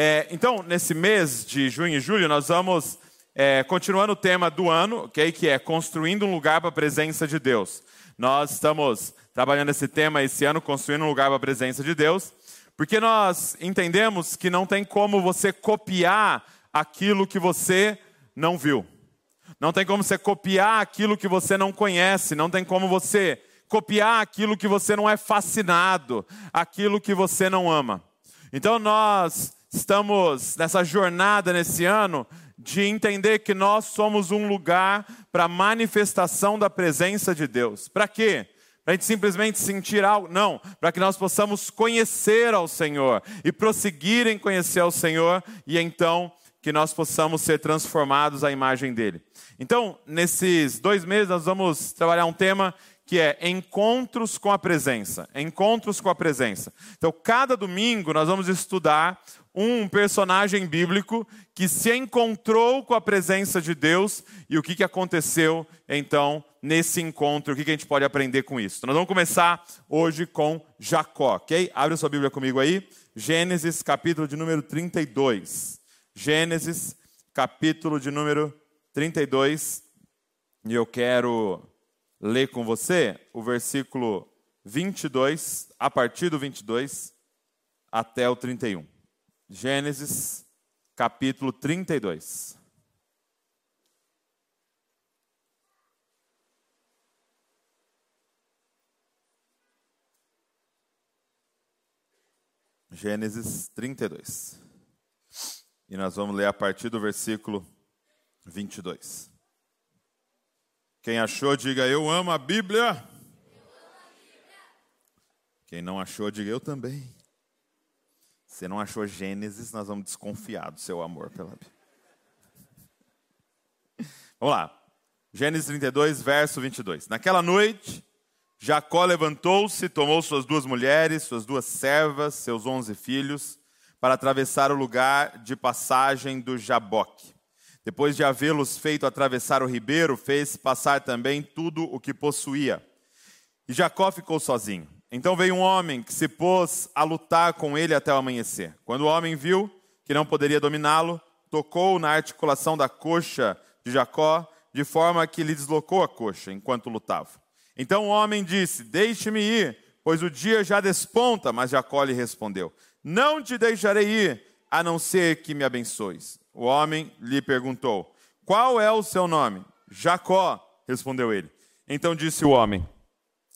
É, então, nesse mês de junho e julho, nós vamos é, continuando o tema do ano, okay, que é construindo um lugar para a presença de Deus. Nós estamos trabalhando esse tema esse ano, construindo um lugar para a presença de Deus, porque nós entendemos que não tem como você copiar aquilo que você não viu. Não tem como você copiar aquilo que você não conhece, não tem como você copiar aquilo que você não é fascinado, aquilo que você não ama. Então nós estamos nessa jornada nesse ano de entender que nós somos um lugar para manifestação da presença de Deus. Para quê? Para a gente simplesmente sentir algo? Não, para que nós possamos conhecer ao Senhor e prosseguir em conhecer ao Senhor e então que nós possamos ser transformados à imagem dele. Então, nesses dois meses, nós vamos trabalhar um tema que é encontros com a presença. Encontros com a presença. Então, cada domingo nós vamos estudar um personagem bíblico que se encontrou com a presença de Deus e o que, que aconteceu então nesse encontro, o que, a gente pode aprender com isso. Nós vamos começar hoje com Jacó, ok? Abre sua Bíblia comigo aí, Gênesis capítulo de número 32. Gênesis capítulo de número 32, e eu quero ler com você o versículo 22, a partir do 22 até o 31. Gênesis, capítulo 32. Gênesis 32. E nós vamos ler a partir do versículo 22. Quem achou, diga eu amo a Bíblia. Quem não achou, diga eu também. Se não achou Gênesis, nós vamos desconfiar do seu amor pela Bíblia. Vamos lá. Gênesis 32, verso 22. Naquela noite, Jacó levantou-se, tomou suas duas mulheres, suas duas servas, seus onze filhos, para atravessar o lugar de passagem do Jaboque. Depois de havê-los feito atravessar o ribeiro, fez passar também tudo o que possuía. E Jacó ficou sozinho. Então veio um homem que se pôs a lutar com ele até o amanhecer. Quando o homem viu que não poderia dominá-lo, tocou na articulação da coxa de Jacó, de forma que lhe deslocou a coxa enquanto lutava. Então o homem disse: Deixe-me ir, pois o dia já desponta. Mas Jacó lhe respondeu: Não te deixarei ir, a não ser que me abençoes. O homem lhe perguntou: Qual é o seu nome? Jacó, respondeu ele. Então disse o homem: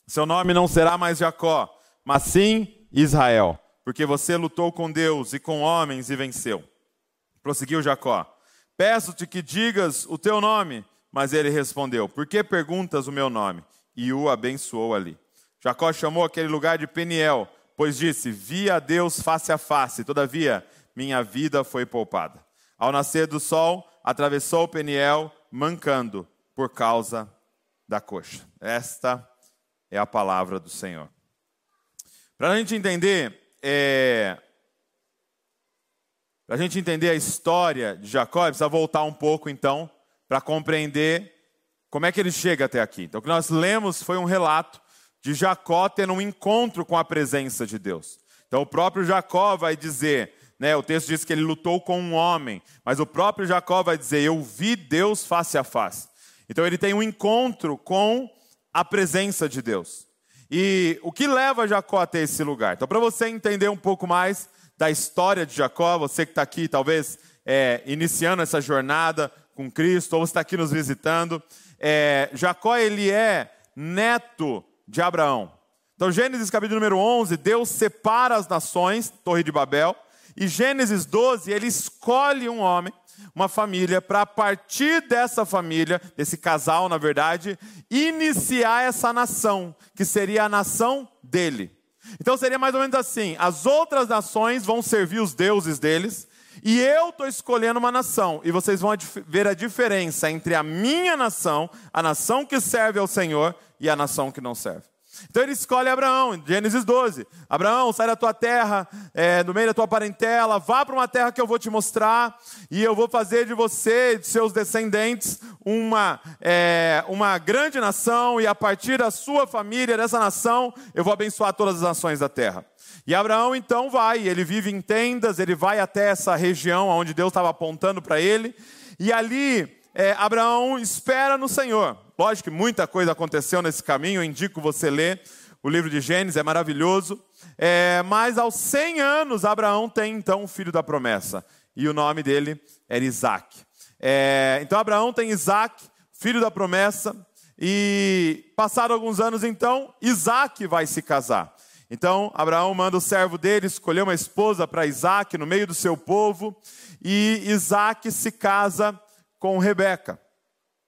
Seu nome não será mais Jacó, mas sim Israel, porque você lutou com Deus e com homens e venceu. Prosseguiu Jacó: Peço-te que digas o teu nome. Mas ele respondeu: Por que perguntas o meu nome? E o abençoou ali. Jacó chamou aquele lugar de Peniel, pois disse: Vi a Deus face a face, todavia minha vida foi poupada. Ao nascer do sol, atravessou o Peniel, mancando por causa da coxa. Esta é a palavra do Senhor. Para a gente entender, é... para a gente entender a história de Jacó, precisa voltar um pouco então para compreender como é que ele chega até aqui. Então, o que nós lemos foi um relato de Jacó tendo um encontro com a presença de Deus. Então, o próprio Jacó vai dizer né? O texto diz que ele lutou com um homem, mas o próprio Jacó vai dizer: Eu vi Deus face a face. Então ele tem um encontro com a presença de Deus. E o que leva Jacó até esse lugar? Então, para você entender um pouco mais da história de Jacó, você que está aqui, talvez é, iniciando essa jornada com Cristo, ou você está aqui nos visitando, é, Jacó ele é neto de Abraão. Então, Gênesis capítulo número 11, Deus separa as nações, Torre de Babel, e Gênesis 12, ele escolhe um homem, uma família, para a partir dessa família, desse casal, na verdade, iniciar essa nação, que seria a nação dele. Então seria mais ou menos assim: as outras nações vão servir os deuses deles, e eu estou escolhendo uma nação, e vocês vão ver a diferença entre a minha nação, a nação que serve ao Senhor, e a nação que não serve. Então ele escolhe Abraão, em Gênesis 12. Abraão, sai da tua terra, é, no meio da tua parentela, vá para uma terra que eu vou te mostrar, e eu vou fazer de você e de seus descendentes uma, é, uma grande nação, e a partir da sua família, dessa nação, eu vou abençoar todas as nações da terra. E Abraão então vai, ele vive em tendas, ele vai até essa região onde Deus estava apontando para ele, e ali é, Abraão espera no Senhor. Lógico que muita coisa aconteceu nesse caminho, eu indico você ler o livro de Gênesis, é maravilhoso. É, mas aos 100 anos, Abraão tem então o filho da promessa, e o nome dele era Isaac. É, então Abraão tem Isaac, filho da promessa, e passados alguns anos então, Isaac vai se casar. Então, Abraão manda o servo dele escolher uma esposa para Isaac no meio do seu povo, e Isaac se casa com Rebeca.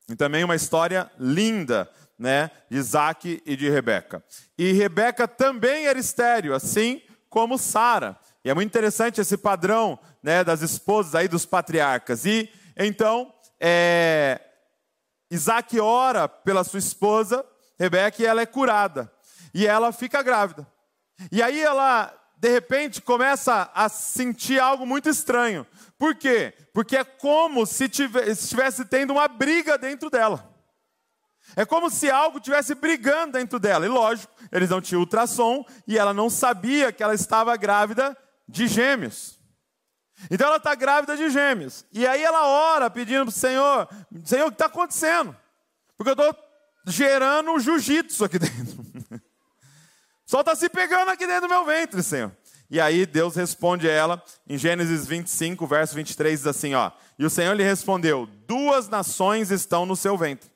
E também uma história linda, né, de Isaac e de Rebeca. E Rebeca também era estéreo, assim como Sara. E é muito interessante esse padrão, né, das esposas aí dos patriarcas. E então, é, Isaac ora pela sua esposa, Rebeca, e ela é curada. E ela fica grávida. E aí ela, de repente, começa a sentir algo muito estranho. Por quê? Porque é como se estivesse tendo uma briga dentro dela. É como se algo estivesse brigando dentro dela. E lógico, eles não tinham ultrassom e ela não sabia que ela estava grávida de gêmeos. Então ela está grávida de gêmeos. E aí ela ora pedindo para o Senhor: Senhor, o que está acontecendo? Porque eu estou gerando jiu-jitsu aqui dentro. Só está se pegando aqui dentro do meu ventre, Senhor. E aí Deus responde a ela, em Gênesis 25, verso 23, diz assim: ó, E o Senhor lhe respondeu: Duas nações estão no seu ventre,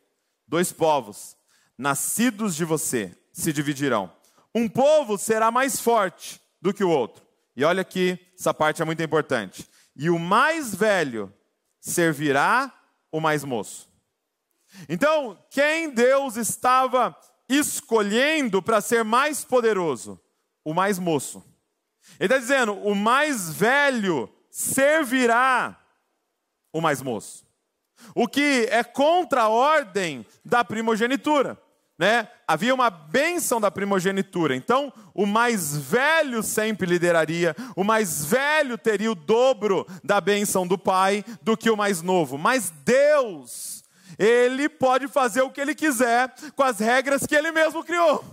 dois povos, nascidos de você, se dividirão. Um povo será mais forte do que o outro. E olha aqui, essa parte é muito importante. E o mais velho servirá o mais moço. Então, quem Deus estava escolhendo para ser mais poderoso? O mais moço. Ele está dizendo: o mais velho servirá o mais moço. O que é contra a ordem da primogenitura. Né? Havia uma bênção da primogenitura. Então, o mais velho sempre lideraria, o mais velho teria o dobro da bênção do pai do que o mais novo. Mas Deus ele pode fazer o que ele quiser com as regras que ele mesmo criou.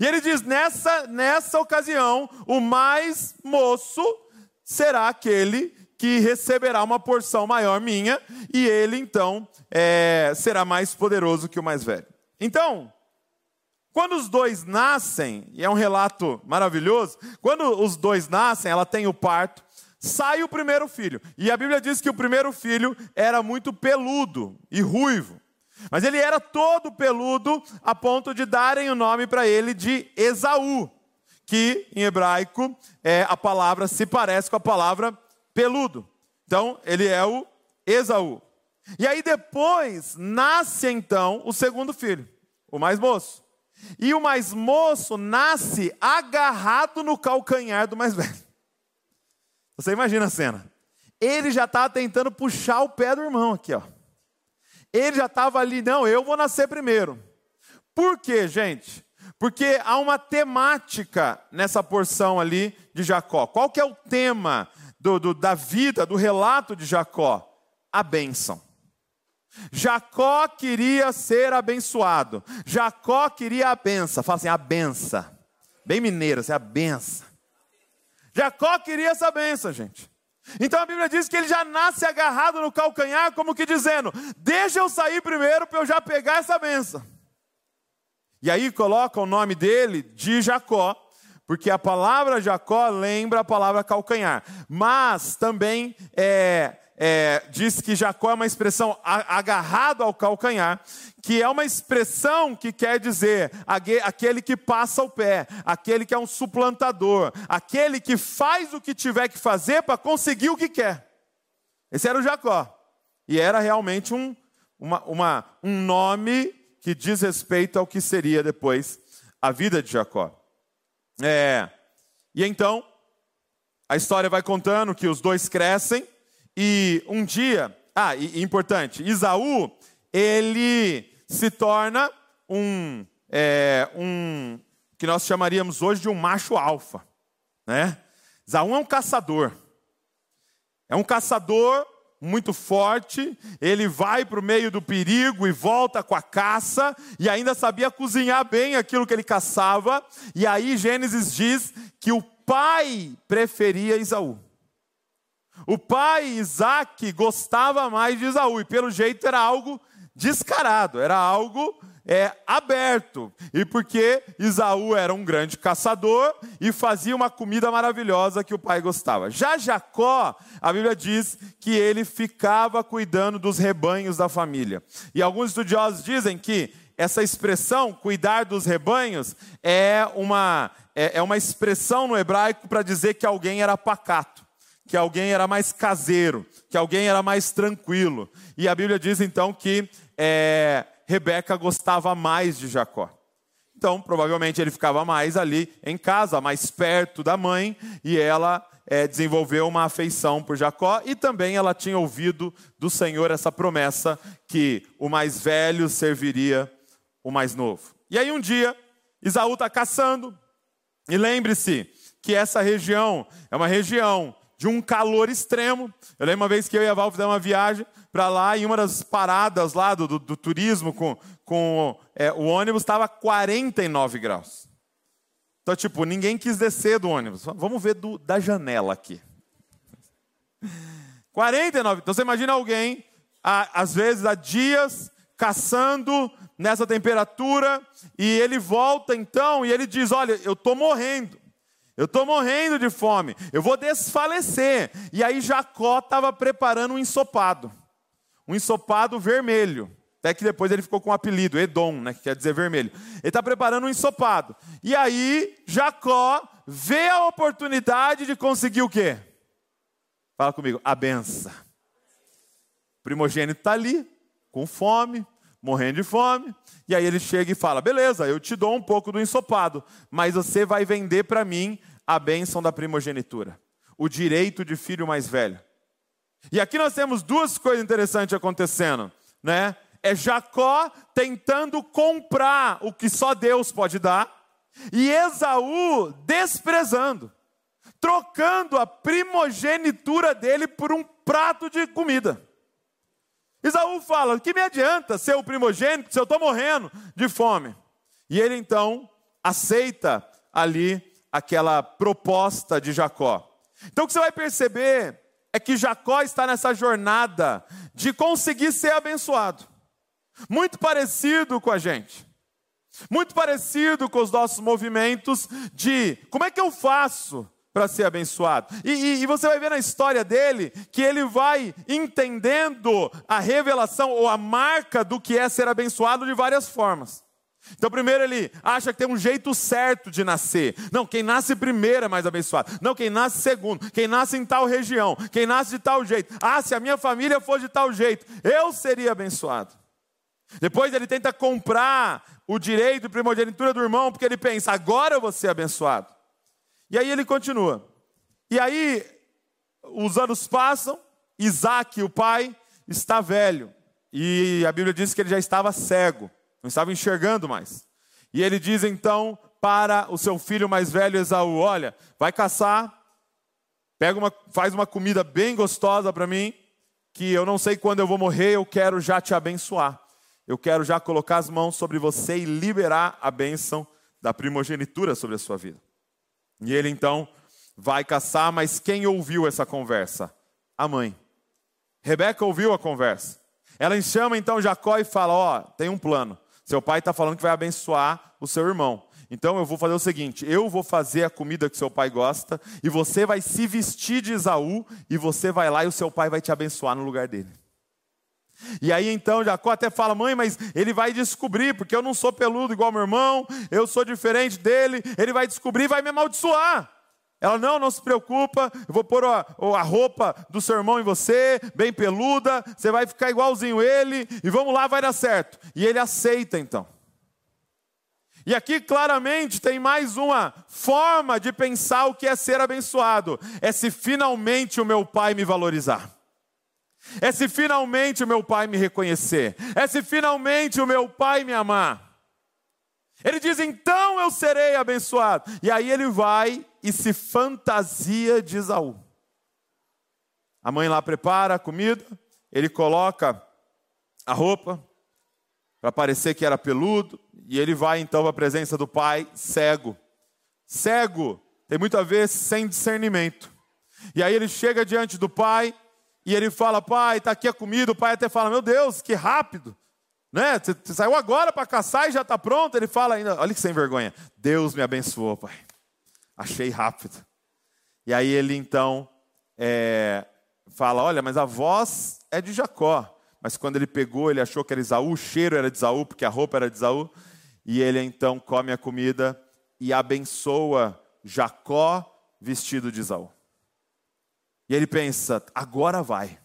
e ele diz: nessa, nessa ocasião, o mais moço será aquele que receberá uma porção maior minha, e ele então é, será mais poderoso que o mais velho. Então, quando os dois nascem, e é um relato maravilhoso, quando os dois nascem, ela tem o parto, sai o primeiro filho. E a Bíblia diz que o primeiro filho era muito peludo e ruivo. Mas ele era todo peludo a ponto de darem o nome para ele de Esaú, que em hebraico é, a palavra se parece com a palavra peludo. Então, ele é o Esaú. E aí depois nasce então o segundo filho, o mais moço. E o mais moço nasce agarrado no calcanhar do mais velho. Você imagina a cena. Ele já estava tentando puxar o pé do irmão aqui, ó. Ele já estava ali, não, eu vou nascer primeiro. Por quê, gente? Porque há uma temática nessa porção ali de Jacó. Qual que é o tema do, do, da vida, do relato de Jacó? A bênção. Jacó queria ser abençoado. Jacó queria a benção. Fala assim, a benção. Bem mineiro, assim, a benção. Jacó queria essa benção, gente. Então a Bíblia diz que ele já nasce agarrado no calcanhar, como que dizendo: Deixa eu sair primeiro para eu já pegar essa benção. E aí coloca o nome dele de Jacó, porque a palavra Jacó lembra a palavra calcanhar, mas também é, é, diz que Jacó é uma expressão agarrado ao calcanhar, que é uma expressão que quer dizer aquele que passa o pé, aquele que é um suplantador, aquele que faz o que tiver que fazer para conseguir o que quer. Esse era o Jacó. E era realmente um, uma, uma, um nome que diz respeito ao que seria depois a vida de Jacó. É, e então, a história vai contando que os dois crescem, e um dia, ah, e, importante, Isaú, ele se torna um é, um que nós chamaríamos hoje de um macho alfa, né? Esaú é um caçador. É um caçador muito forte, ele vai para o meio do perigo e volta com a caça, e ainda sabia cozinhar bem aquilo que ele caçava, e aí Gênesis diz que o pai preferia Isaú. O pai Isaac gostava mais de Isaú, e pelo jeito era algo descarado, era algo é, aberto. E porque Isaú era um grande caçador e fazia uma comida maravilhosa que o pai gostava. Já Jacó, a Bíblia diz que ele ficava cuidando dos rebanhos da família. E alguns estudiosos dizem que essa expressão, cuidar dos rebanhos, é uma, é, é uma expressão no hebraico para dizer que alguém era pacato, que alguém era mais caseiro, que alguém era mais tranquilo. E a Bíblia diz então que é, Rebeca gostava mais de Jacó. Então, provavelmente ele ficava mais ali em casa, mais perto da mãe, e ela é, desenvolveu uma afeição por Jacó, e também ela tinha ouvido do Senhor essa promessa que o mais velho serviria o mais novo. E aí um dia, Isaú está caçando, e lembre-se que essa região é uma região de um calor extremo. Eu lembro uma vez que eu e a Val fizemos uma viagem para lá e uma das paradas lá do, do, do turismo com, com é, o ônibus estava 49 graus. Então, tipo, ninguém quis descer do ônibus. Vamos ver do, da janela aqui. 49. Então você imagina alguém, às vezes há dias, caçando nessa temperatura, e ele volta então e ele diz: Olha, eu estou morrendo. Eu estou morrendo de fome, eu vou desfalecer. E aí Jacó estava preparando um ensopado, um ensopado vermelho. Até que depois ele ficou com o apelido, Edom, né, que quer dizer vermelho. Ele está preparando um ensopado. E aí Jacó vê a oportunidade de conseguir o quê? Fala comigo, a benção. Primogênito está ali, com fome, morrendo de fome. E aí ele chega e fala: beleza, eu te dou um pouco do ensopado, mas você vai vender para mim a bênção da primogenitura, o direito de filho mais velho. E aqui nós temos duas coisas interessantes acontecendo, né? É Jacó tentando comprar o que só Deus pode dar, e Esaú desprezando, trocando a primogenitura dele por um prato de comida. Esaú fala: que me adianta ser o primogênito se eu estou morrendo de fome? E ele então aceita ali aquela proposta de Jacó. Então o que você vai perceber é que Jacó está nessa jornada de conseguir ser abençoado. Muito parecido com a gente. Muito parecido com os nossos movimentos de como é que eu faço para ser abençoado. E, e, e, você vai ver na história dele que ele vai entendendo a revelação ou a marca do que é ser abençoado de várias formas. Então, primeiro ele acha que tem um jeito certo de nascer. Não, quem nasce primeiro é mais abençoado. Não, quem nasce segundo. Quem nasce em tal região. Quem nasce de tal jeito. Ah, se a minha família for de tal jeito, eu seria abençoado. Depois ele tenta comprar o direito de primogenitura do irmão, porque ele pensa, agora eu vou ser abençoado. E aí ele continua. E aí, os anos passam, Isaac, o pai, está velho. E a Bíblia diz que ele já estava cego não estava enxergando mais. E ele diz então para o seu filho mais velho Esaú: Olha, vai caçar, pega uma, faz uma comida bem gostosa para mim, que eu não sei quando eu vou morrer, eu quero já te abençoar. Eu quero já colocar as mãos sobre você e liberar a bênção da primogenitura sobre a sua vida. E ele então vai caçar, mas quem ouviu essa conversa? A mãe. Rebeca ouviu a conversa. Ela chama então Jacó e fala: Ó, oh, tem um plano. Seu pai está falando que vai abençoar o seu irmão. Então eu vou fazer o seguinte: eu vou fazer a comida que seu pai gosta, e você vai se vestir de Esaú, e você vai lá e o seu pai vai te abençoar no lugar dele. E aí então Jacó até fala: mãe, mas ele vai descobrir, porque eu não sou peludo igual meu irmão, eu sou diferente dele, ele vai descobrir e vai me amaldiçoar. Ela, não, não se preocupa, eu vou pôr a, a, roupa do seu irmão em você, bem peluda, você vai ficar igualzinho ele, e vamos lá, vai dar certo. E ele aceita então. E aqui claramente tem mais uma forma de pensar o que é ser abençoado: é se finalmente o meu pai me valorizar. É se finalmente o meu pai me reconhecer. É se finalmente o meu pai me amar. Ele diz: então eu serei abençoado. E aí ele vai e se fantasia de Esaú. A mãe lá prepara a comida, ele coloca a roupa para parecer que era peludo, e ele vai então para a presença do pai cego. Cego tem muito a ver sem discernimento. E aí ele chega diante do pai e ele fala: Pai, está aqui a comida. O pai até fala: Meu Deus, que rápido. Né? Você, saiu agora para caçar e já está pronto. Ele fala ainda: Olha que sem vergonha. Deus me abençoou, pai. Achei rápido. E aí ele então é, fala: Olha, mas a voz é de Jacó. Mas quando ele pegou, ele achou que era Isaú, o cheiro era de Isaú, porque a roupa era de Isaú. E ele então come a comida e abençoa Jacó vestido de Isaú. E ele pensa: agora vai,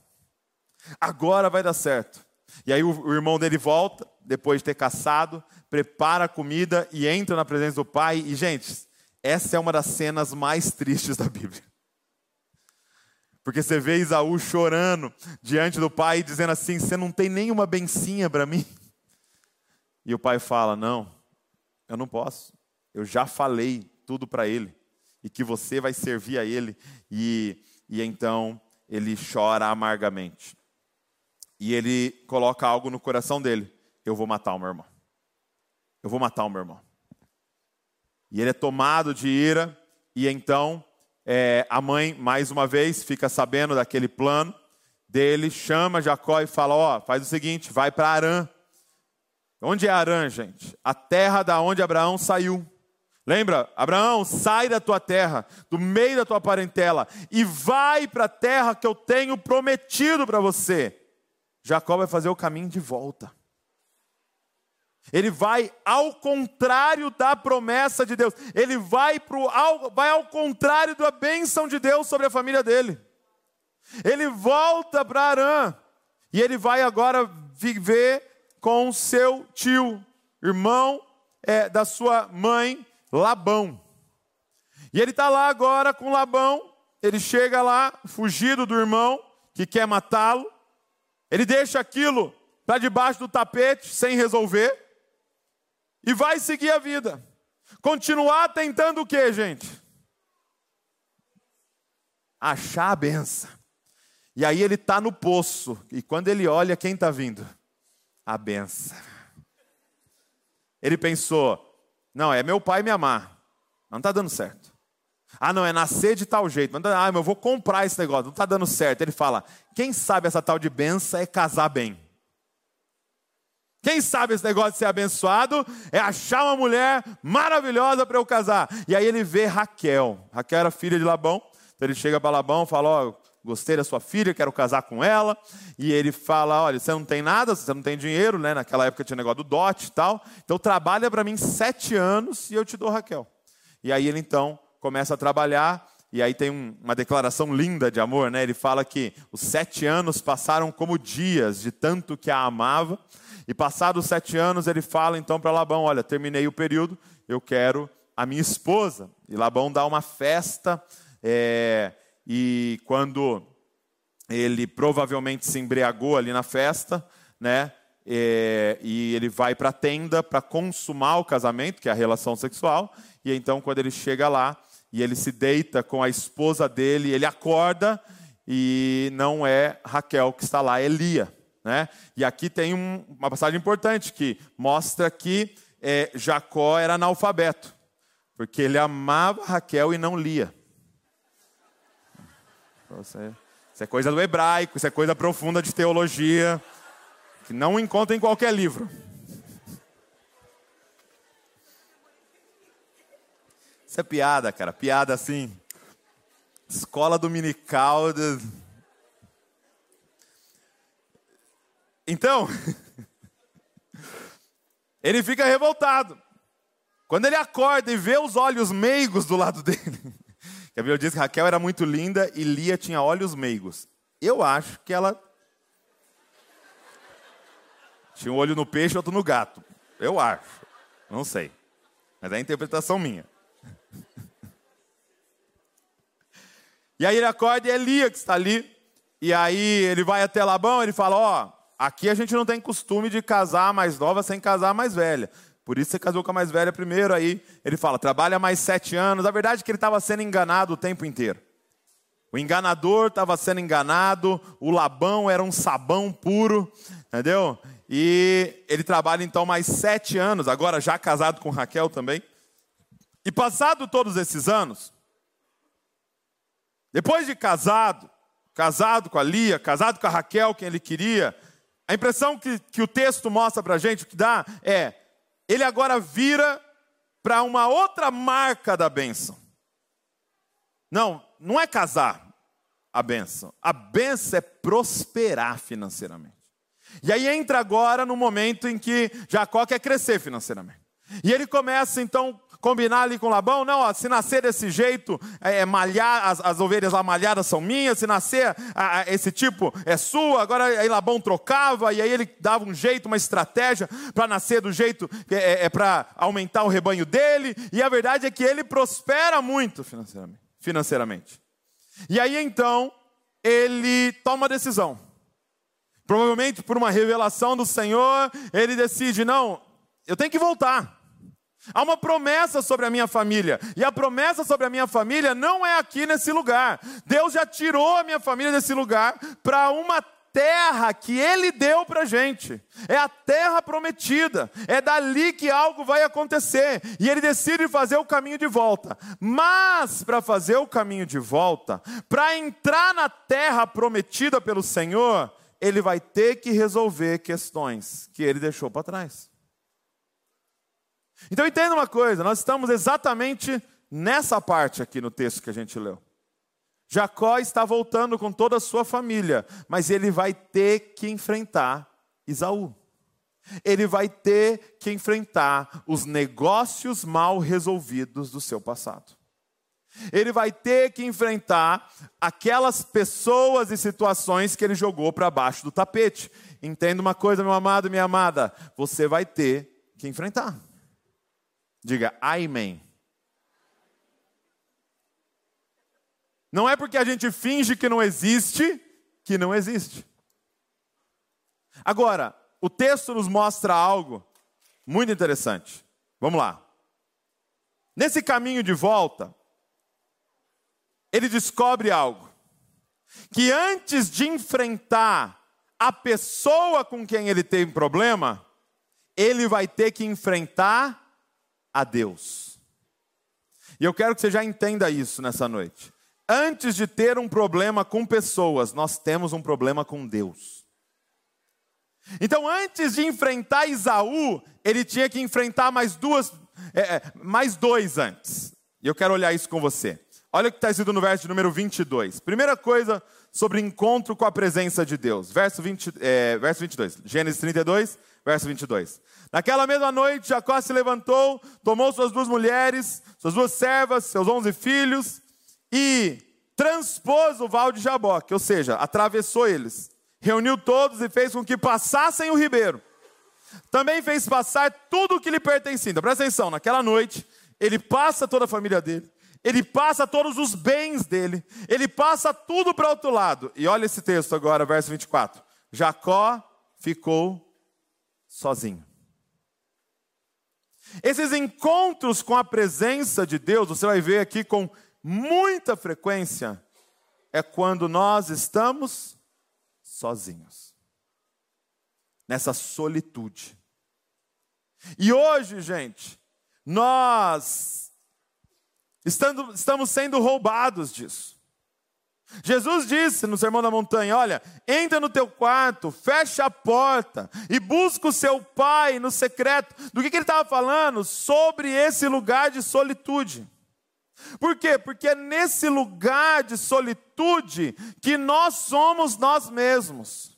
agora vai dar certo. E aí o, o irmão dele volta, depois de ter caçado, prepara a comida e entra na presença do pai. E, gente, essa é uma das cenas mais tristes da Bíblia. Porque você vê Isaú chorando diante do pai, dizendo assim: Você não tem nenhuma bencinha para mim? E o pai fala: Não, eu não posso. Eu já falei tudo para ele. E que você vai servir a ele. E, e então ele chora amargamente. E ele coloca algo no coração dele: Eu vou matar o meu irmão. Eu vou matar o meu irmão. E ele é tomado de ira. E então é, a mãe, mais uma vez, fica sabendo daquele plano dele, chama Jacó e fala: Ó, oh, faz o seguinte, vai para Arã. Onde é Arã, gente? A terra da onde Abraão saiu. Lembra? Abraão, sai da tua terra, do meio da tua parentela, e vai para a terra que eu tenho prometido para você. Jacó vai fazer o caminho de volta. Ele vai ao contrário da promessa de Deus. Ele vai, pro, ao, vai ao contrário da bênção de Deus sobre a família dele. Ele volta para Arã. E ele vai agora viver com seu tio, irmão é, da sua mãe, Labão. E ele está lá agora com Labão. Ele chega lá, fugido do irmão, que quer matá-lo. Ele deixa aquilo para debaixo do tapete, sem resolver e vai seguir a vida. Continuar tentando o que, gente? Achar a benção. E aí ele está no poço. E quando ele olha, quem está vindo? A benção. Ele pensou: não, é meu pai me amar. Não está dando certo. Ah, não, é nascer de tal jeito. Ah, mas eu vou comprar esse negócio. Não está dando certo. Ele fala: quem sabe essa tal de benção é casar bem. Quem sabe esse negócio de ser abençoado é achar uma mulher maravilhosa para eu casar. E aí ele vê Raquel. Raquel era filha de Labão. Então ele chega para Labão e fala: Ó, oh, gostei da sua filha, quero casar com ela. E ele fala: Olha, você não tem nada, você não tem dinheiro, né? Naquela época tinha negócio do dote e tal. Então trabalha para mim sete anos e eu te dou Raquel. E aí ele então começa a trabalhar. E aí tem um, uma declaração linda de amor, né? Ele fala que os sete anos passaram como dias de tanto que a amava. E passados sete anos, ele fala então para Labão: Olha, terminei o período, eu quero a minha esposa. E Labão dá uma festa, é, e quando ele provavelmente se embriagou ali na festa, né? É, e ele vai para a tenda para consumar o casamento, que é a relação sexual. E então, quando ele chega lá e ele se deita com a esposa dele, ele acorda e não é Raquel que está lá, é Lia. Né? E aqui tem um, uma passagem importante que mostra que é, Jacó era analfabeto, porque ele amava Raquel e não lia. Isso é coisa do hebraico, isso é coisa profunda de teologia, que não encontra em qualquer livro. Isso é piada, cara, piada assim. Escola dominical. De Então, ele fica revoltado. Quando ele acorda e vê os olhos meigos do lado dele, a Bíblia diz que Raquel era muito linda e Lia tinha olhos meigos. Eu acho que ela tinha um olho no peixe e outro no gato. Eu acho. Não sei. Mas é a interpretação minha. E aí ele acorda e é Lia que está ali. E aí ele vai até Labão, ele fala: Ó, oh, Aqui a gente não tem costume de casar mais nova sem casar mais velha. Por isso você casou com a mais velha primeiro. Aí ele fala: trabalha mais sete anos. A verdade é que ele estava sendo enganado o tempo inteiro. O enganador estava sendo enganado, o Labão era um sabão puro, entendeu? E ele trabalha então mais sete anos, agora já casado com Raquel também. E passado todos esses anos, depois de casado, casado com a Lia, casado com a Raquel, quem ele queria, a impressão que, que o texto mostra para a gente, que dá, é: ele agora vira para uma outra marca da bênção. Não, não é casar a bênção. A bênção é prosperar financeiramente. E aí entra agora no momento em que Jacó quer crescer financeiramente. E ele começa então combinar ali com Labão, não, ó, se nascer desse jeito, é, é, malhar, as, as, ovelhas lá malhadas são minhas, se nascer a, a, esse tipo é sua, agora aí Labão trocava, e aí ele dava um jeito, uma estratégia para nascer do jeito, é, é, é para aumentar o rebanho dele, e a verdade é que ele prospera muito financeiramente. financeiramente. E aí então, ele toma uma decisão. Provavelmente por uma revelação do Senhor, ele decide: não, eu tenho que voltar. Há uma promessa sobre a minha família, e a promessa sobre a minha família não é aqui nesse lugar. Deus já tirou a minha família desse lugar para uma terra que Ele deu para a gente. É a terra prometida. É dali que algo vai acontecer. E Ele decide fazer o caminho de volta. Mas, para fazer o caminho de volta, para entrar na terra prometida pelo Senhor, ele vai ter que resolver questões que ele deixou para trás. Então entenda uma coisa, nós estamos exatamente nessa parte aqui no texto que a gente leu. Jacó está voltando com toda a sua família, mas ele vai ter que enfrentar Isaú. Ele vai ter que enfrentar os negócios mal resolvidos do seu passado. Ele vai ter que enfrentar aquelas pessoas e situações que ele jogou para baixo do tapete. Entenda uma coisa, meu amado, minha amada, você vai ter que enfrentar. Diga amém. Não é porque a gente finge que não existe, que não existe. Agora, o texto nos mostra algo muito interessante. Vamos lá. Nesse caminho de volta, ele descobre algo. Que antes de enfrentar a pessoa com quem ele tem problema, ele vai ter que enfrentar a Deus. E eu quero que você já entenda isso nessa noite. Antes de ter um problema com pessoas, nós temos um problema com Deus. Então, antes de enfrentar Isaú, ele tinha que enfrentar mais duas, é, é mais dois antes. E eu quero olhar isso com você. Olha o que está escrito no verso número 22. Primeira coisa sobre encontro com a presença de Deus. Verso, 20, é, verso 22. Gênesis 32, verso 22. Naquela mesma noite, Jacó se levantou, tomou suas duas mulheres, suas duas servas, seus onze filhos e transpôs o val de Jaboque, ou seja, atravessou eles. Reuniu todos e fez com que passassem o ribeiro. Também fez passar tudo o que lhe pertencia. Então, presta atenção, naquela noite, ele passa toda a família dele ele passa todos os bens dele, ele passa tudo para outro lado. E olha esse texto agora, verso 24. Jacó ficou sozinho. Esses encontros com a presença de Deus, você vai ver aqui com muita frequência, é quando nós estamos sozinhos, nessa solitude. E hoje, gente, nós Estamos sendo roubados disso. Jesus disse no Sermão da Montanha: Olha, entra no teu quarto, fecha a porta e busca o seu pai no secreto. Do que, que ele estava falando? Sobre esse lugar de solitude. Por quê? Porque é nesse lugar de solitude que nós somos nós mesmos.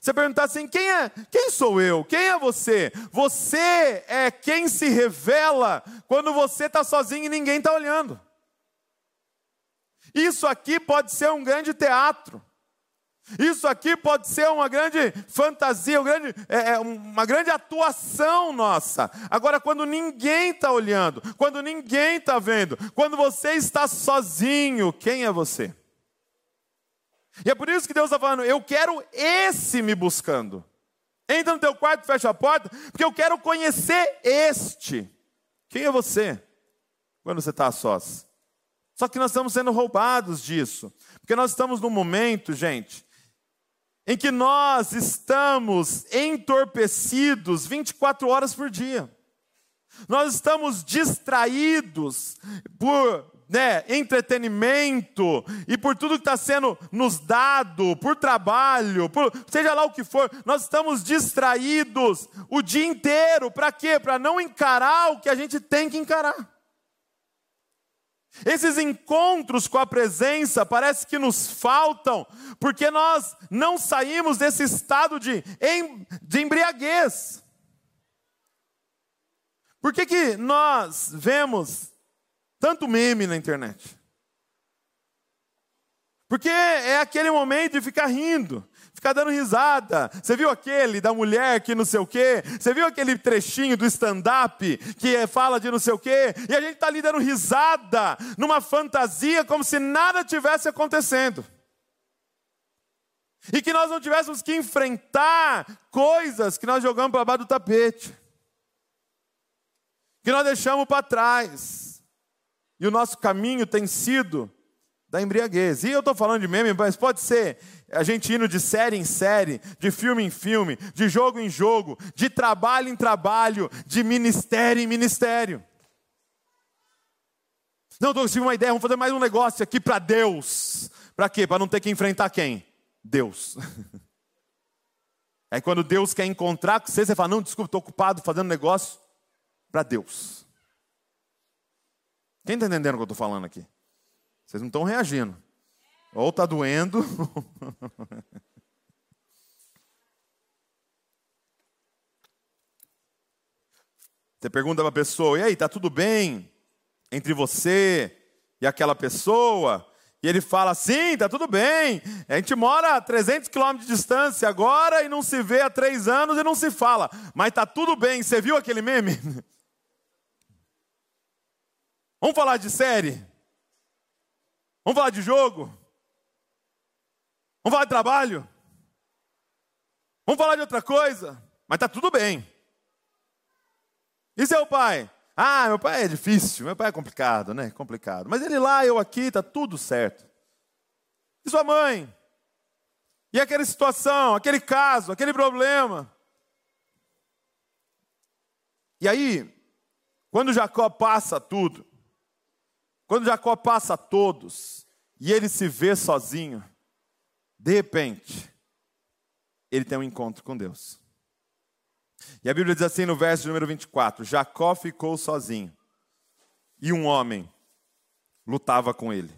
Você perguntar assim: quem é? Quem sou eu? Quem é você? Você é quem se revela quando você está sozinho e ninguém está olhando. Isso aqui pode ser um grande teatro. Isso aqui pode ser uma grande fantasia, uma grande, é, é uma grande atuação nossa. Agora, quando ninguém está olhando, quando ninguém está vendo, quando você está sozinho, quem é você? E é por isso que Deus está falando: eu quero esse me buscando. Entra no teu quarto, fecha a porta, porque eu quero conhecer este. Quem é você? Quando você está sós. Só que nós estamos sendo roubados disso. Porque nós estamos num momento, gente, em que nós estamos entorpecidos 24 horas por dia. Nós estamos distraídos por né, entretenimento e por tudo que está sendo nos dado, por trabalho, por seja lá o que for, nós estamos distraídos o dia inteiro. Para quê? Para não encarar o que a gente tem que encarar. Esses encontros com a presença parece que nos faltam, porque nós não saímos desse estado de, de embriaguez. Por que, que nós vemos tanto meme na internet? Porque é aquele momento de ficar rindo, ficar dando risada. Você viu aquele da mulher que não sei o quê? Você viu aquele trechinho do stand-up que fala de não sei o quê? E a gente está ali dando risada, numa fantasia, como se nada tivesse acontecendo. E que nós não tivéssemos que enfrentar coisas que nós jogamos para baixo do tapete que nós deixamos para trás. E o nosso caminho tem sido da embriaguez. E eu estou falando de meme, mas pode ser a gente indo de série em série, de filme em filme, de jogo em jogo, de trabalho em trabalho, de ministério em ministério. Não, estou tive uma ideia, vamos fazer mais um negócio aqui para Deus. Para quê? Para não ter que enfrentar quem? Deus. Aí quando Deus quer encontrar com você, você fala, não, desculpa, estou ocupado fazendo negócio para Deus. Quem está entendendo o que eu estou falando aqui? Vocês não estão reagindo. Ou está doendo. Você pergunta para a pessoa: e aí, está tudo bem entre você e aquela pessoa? E ele fala: sim, está tudo bem. A gente mora a 300 quilômetros de distância agora e não se vê há três anos e não se fala. Mas está tudo bem. Você viu aquele meme? Vamos falar de série? Vamos falar de jogo? Vamos falar de trabalho? Vamos falar de outra coisa? Mas está tudo bem. E seu pai? Ah, meu pai é difícil, meu pai é complicado, né? Complicado. Mas ele lá, eu aqui, está tudo certo. E sua mãe? E aquela situação, aquele caso, aquele problema? E aí, quando Jacó passa tudo, quando Jacó passa todos e ele se vê sozinho, de repente, ele tem um encontro com Deus. E a Bíblia diz assim no verso número 24: Jacó ficou sozinho e um homem lutava com ele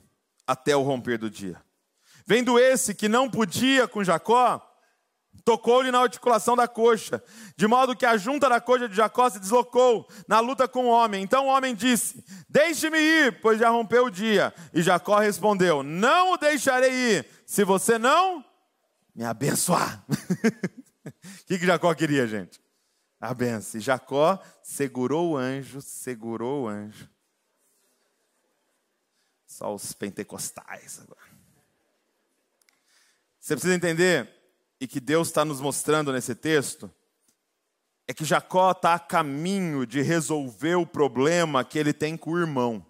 até o romper do dia. Vendo esse que não podia com Jacó, tocou-lhe na articulação da coxa, de modo que a junta da coxa de Jacó se deslocou na luta com o homem. Então o homem disse: Deixe-me ir, pois já rompeu o dia. E Jacó respondeu: Não o deixarei ir, se você não me abençoar. O que, que Jacó queria, gente? A benção. E Jacó segurou o anjo, segurou o anjo. Só os pentecostais agora. Você precisa entender e que Deus está nos mostrando nesse texto é que Jacó está a caminho de resolver o problema que ele tem com o irmão.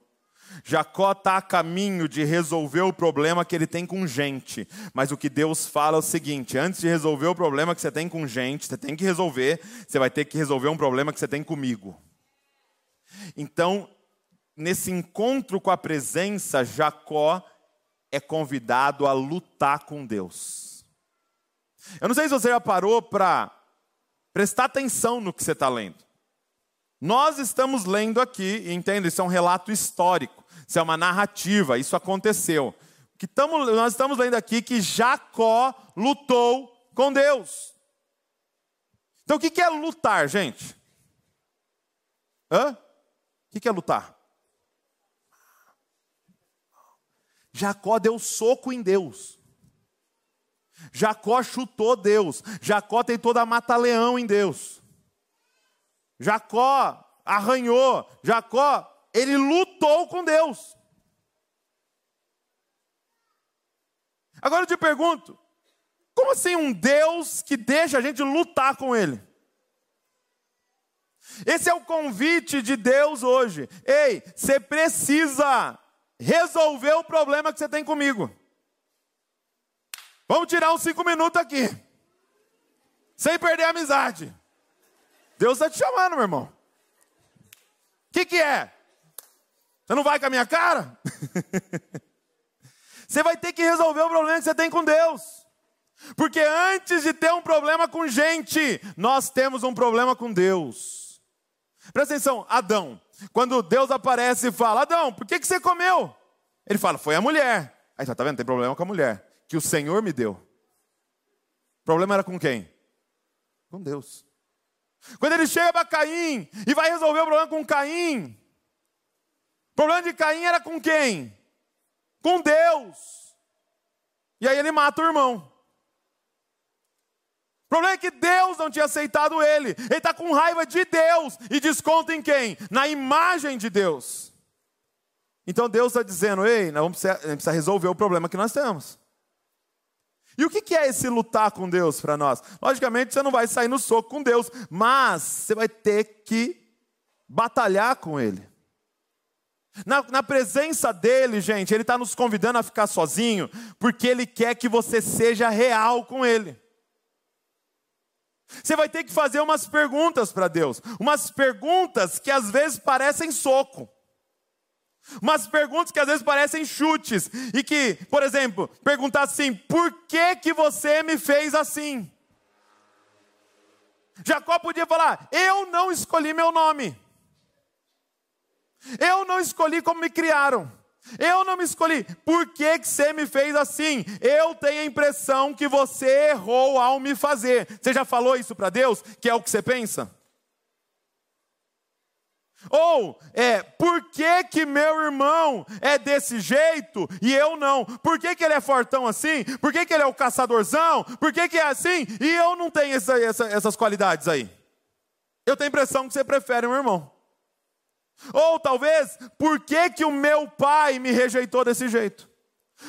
Jacó está a caminho de resolver o problema que ele tem com gente. Mas o que Deus fala é o seguinte: antes de resolver o problema que você tem com gente, você tem que resolver, você vai ter que resolver um problema que você tem comigo. Então, nesse encontro com a presença, Jacó é convidado a lutar com Deus. Eu não sei se você já parou para prestar atenção no que você está lendo. Nós estamos lendo aqui, e entenda, isso é um relato histórico, isso é uma narrativa, isso aconteceu. Que tamo, nós estamos lendo aqui que Jacó lutou com Deus. Então o que é lutar, gente? Hã? O que é lutar? Jacó deu soco em Deus. Jacó chutou Deus. Jacó tentou dar mata-leão em Deus. Jacó arranhou. Jacó, ele lutou com Deus. Agora eu te pergunto: Como assim um Deus que deixa a gente lutar com Ele? Esse é o convite de Deus hoje. Ei, você precisa resolver o problema que você tem comigo. Vamos tirar uns cinco minutos aqui, sem perder a amizade. Deus está te chamando, meu irmão. O que, que é? Você não vai com a minha cara? você vai ter que resolver o problema que você tem com Deus. Porque antes de ter um problema com gente, nós temos um problema com Deus. Presta atenção, Adão. Quando Deus aparece e fala: Adão, por que, que você comeu? Ele fala: Foi a mulher. Aí tá, tá vendo? Tem problema com a mulher. Que o Senhor me deu. O problema era com quem? Com Deus. Quando ele chega para Caim e vai resolver o problema com Caim, o problema de Caim era com quem? Com Deus. E aí ele mata o irmão. O problema é que Deus não tinha aceitado ele. Ele está com raiva de Deus e desconta em quem? Na imagem de Deus. Então Deus está dizendo: ei, nós vamos precisar, precisa resolver o problema que nós temos. E o que é esse lutar com Deus para nós? Logicamente você não vai sair no soco com Deus, mas você vai ter que batalhar com Ele. Na, na presença dele, gente, Ele está nos convidando a ficar sozinho, porque Ele quer que você seja real com Ele. Você vai ter que fazer umas perguntas para Deus, umas perguntas que às vezes parecem soco. Umas perguntas que às vezes parecem chutes e que, por exemplo, perguntar assim: "Por que que você me fez assim?" Jacó podia falar: "Eu não escolhi meu nome. Eu não escolhi como me criaram. Eu não me escolhi. Por que, que você me fez assim? Eu tenho a impressão que você errou ao me fazer. Você já falou isso para Deus? Que é o que você pensa? Ou, é, por que que meu irmão é desse jeito e eu não? Por que que ele é fortão assim? Por que que ele é o caçadorzão? Por que que é assim e eu não tenho essa, essa, essas qualidades aí? Eu tenho a impressão que você prefere meu irmão. Ou talvez, por que que o meu pai me rejeitou desse jeito?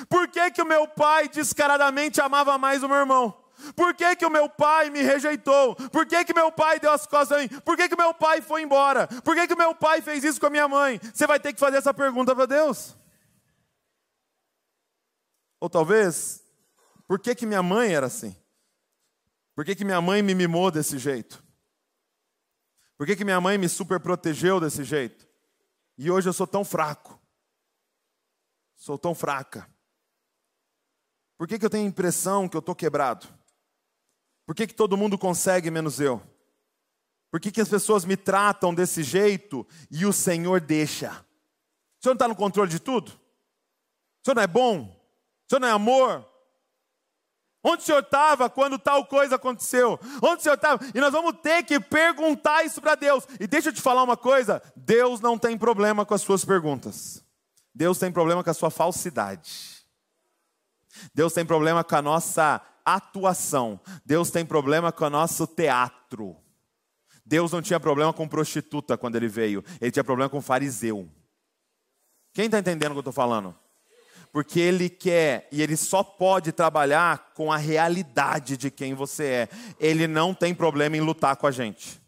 Por que que o meu pai descaradamente amava mais o meu irmão? Por que, que o meu pai me rejeitou? Por que, que meu pai deu as costas a mim? Por que, que meu pai foi embora? Por que, que meu pai fez isso com a minha mãe? Você vai ter que fazer essa pergunta para Deus. Ou talvez, por que, que minha mãe era assim? Por que, que minha mãe me mimou desse jeito? Por que, que minha mãe me superprotegeu desse jeito? E hoje eu sou tão fraco. Sou tão fraca. Por que, que eu tenho a impressão que eu estou quebrado? Por que, que todo mundo consegue menos eu? Por que, que as pessoas me tratam desse jeito e o Senhor deixa? O Senhor não está no controle de tudo? O Senhor não é bom? O Senhor não é amor? Onde o Senhor estava quando tal coisa aconteceu? Onde o Senhor estava? E nós vamos ter que perguntar isso para Deus. E deixa eu te falar uma coisa: Deus não tem problema com as suas perguntas. Deus tem problema com a sua falsidade. Deus tem problema com a nossa atuação. Deus tem problema com o nosso teatro. Deus não tinha problema com prostituta quando ele veio, ele tinha problema com fariseu. Quem está entendendo o que eu estou falando? Porque ele quer e ele só pode trabalhar com a realidade de quem você é. Ele não tem problema em lutar com a gente.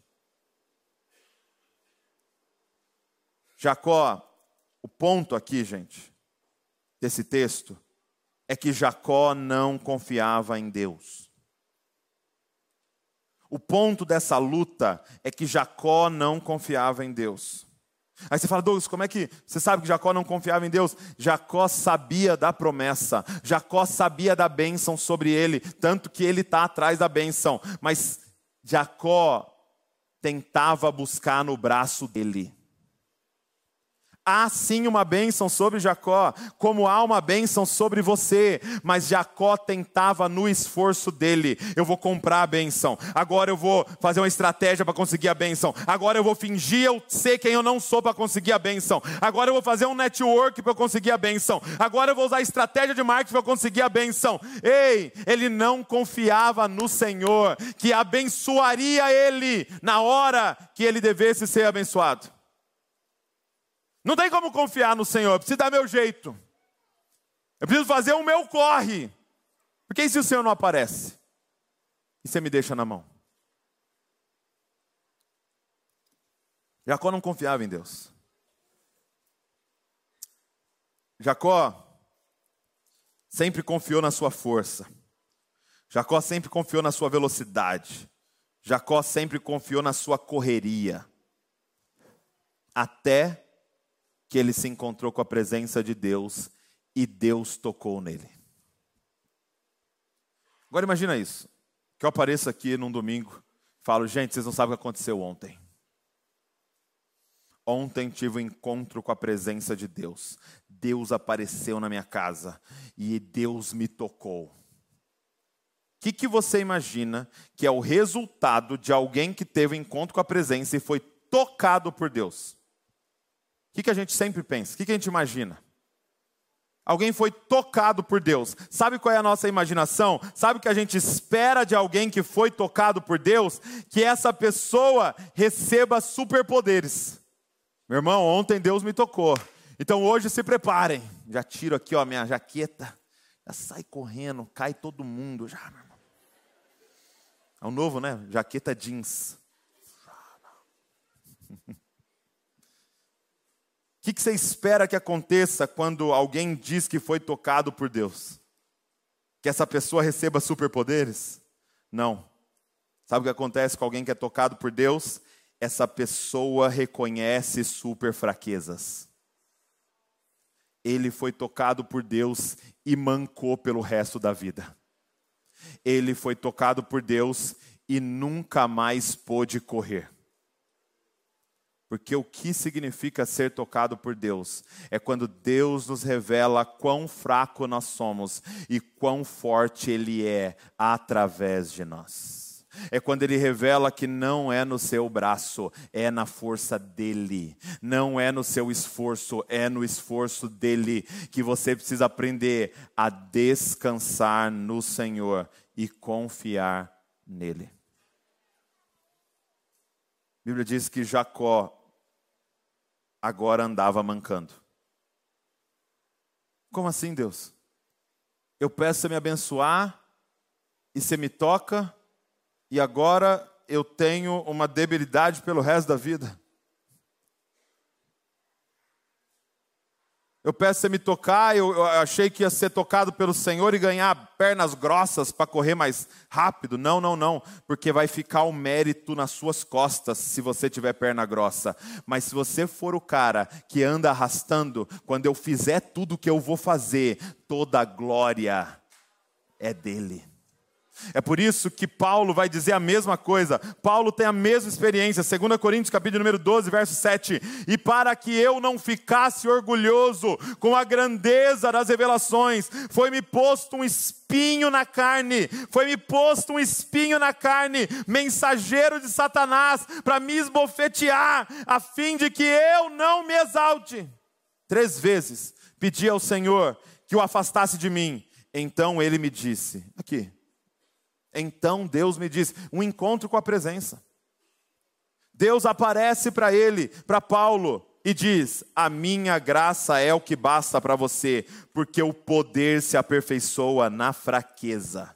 Jacó, o ponto aqui, gente, desse texto, é que Jacó não confiava em Deus. O ponto dessa luta é que Jacó não confiava em Deus. Aí você fala, Douglas, como é que você sabe que Jacó não confiava em Deus? Jacó sabia da promessa, Jacó sabia da bênção sobre ele, tanto que ele está atrás da bênção, mas Jacó tentava buscar no braço dele. Há sim uma bênção sobre Jacó, como há uma bênção sobre você, mas Jacó tentava no esforço dele. Eu vou comprar a bênção, agora eu vou fazer uma estratégia para conseguir a bênção, agora eu vou fingir eu ser quem eu não sou para conseguir a bênção, agora eu vou fazer um network para conseguir a bênção, agora eu vou usar estratégia de marketing para conseguir a bênção. Ei, ele não confiava no Senhor, que abençoaria ele na hora que ele devesse ser abençoado. Não tem como confiar no Senhor, eu preciso dar meu jeito. Eu preciso fazer o meu corre. Porque e se o Senhor não aparece? E você me deixa na mão? Jacó não confiava em Deus. Jacó sempre confiou na sua força. Jacó sempre confiou na sua velocidade. Jacó sempre confiou na sua correria. Até que ele se encontrou com a presença de Deus e Deus tocou nele. Agora imagina isso. Que eu apareço aqui num domingo, falo, gente, vocês não sabem o que aconteceu ontem. Ontem tive um encontro com a presença de Deus. Deus apareceu na minha casa e Deus me tocou. O que, que você imagina que é o resultado de alguém que teve um encontro com a presença e foi tocado por Deus? Que, que a gente sempre pensa? O que, que a gente imagina? Alguém foi tocado por Deus. Sabe qual é a nossa imaginação? Sabe o que a gente espera de alguém que foi tocado por Deus? Que essa pessoa receba superpoderes. Meu irmão, ontem Deus me tocou. Então hoje se preparem. Já tiro aqui ó, minha jaqueta. Já sai correndo, cai todo mundo. Já, meu irmão. É o novo, né? Jaqueta jeans. Que, que você espera que aconteça quando alguém diz que foi tocado por Deus? Que essa pessoa receba superpoderes? Não. Sabe o que acontece com alguém que é tocado por Deus? essa pessoa reconhece super fraquezas. Ele foi tocado por Deus e mancou pelo resto da vida. Ele foi tocado por Deus e nunca mais pôde correr. Porque o que significa ser tocado por Deus? É quando Deus nos revela quão fraco nós somos e quão forte Ele é através de nós. É quando ele revela que não é no seu braço, é na força dele. Não é no seu esforço, é no esforço dele que você precisa aprender a descansar no Senhor e confiar nele. A Bíblia diz que Jacó agora andava mancando. Como assim, Deus? Eu peço você me abençoar e você me toca e agora eu tenho uma debilidade pelo resto da vida. Eu peço você me tocar, eu, eu, achei que ia ser tocado pelo Senhor e ganhar pernas grossas para correr mais rápido. Não, não, não, porque vai ficar o mérito nas suas costas se você tiver perna grossa. Mas se você for o cara que anda arrastando, quando eu fizer tudo o que eu vou fazer, toda a glória é dele. É por isso que Paulo vai dizer a mesma coisa. Paulo tem a mesma experiência. 2 Coríntios, capítulo número 12, verso 7. E para que eu não ficasse orgulhoso com a grandeza das revelações, foi-me posto um espinho na carne, foi-me posto um espinho na carne, mensageiro de Satanás, para me esbofetear, a fim de que eu não me exalte. Três vezes pedi ao Senhor que o afastasse de mim. Então ele me disse: aqui, então Deus me diz: um encontro com a presença. Deus aparece para ele, para Paulo, e diz: A minha graça é o que basta para você, porque o poder se aperfeiçoa na fraqueza.